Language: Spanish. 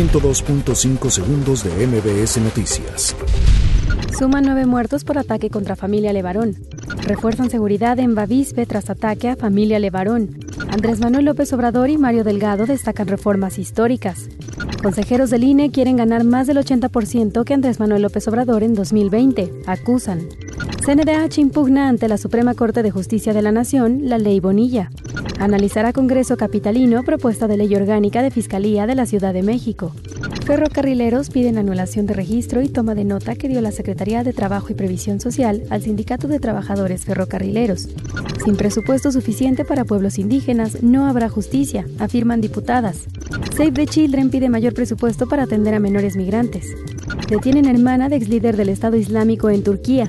102.5 segundos de MBS Noticias. Suman nueve muertos por ataque contra familia Levarón. Refuerzan seguridad en Bavispe tras ataque a familia Levarón. Andrés Manuel López Obrador y Mario Delgado destacan reformas históricas. Consejeros del INE quieren ganar más del 80% que Andrés Manuel López Obrador en 2020. Acusan. CNDH impugna ante la Suprema Corte de Justicia de la Nación la ley Bonilla. Analizará Congreso Capitalino propuesta de ley orgánica de Fiscalía de la Ciudad de México. Ferrocarrileros piden anulación de registro y toma de nota que dio la Secretaría de Trabajo y Previsión Social al Sindicato de Trabajadores Ferrocarrileros. Sin presupuesto suficiente para pueblos indígenas, no habrá justicia, afirman diputadas. Save the Children pide mayor presupuesto para atender a menores migrantes. Detienen hermana de ex líder del Estado Islámico en Turquía.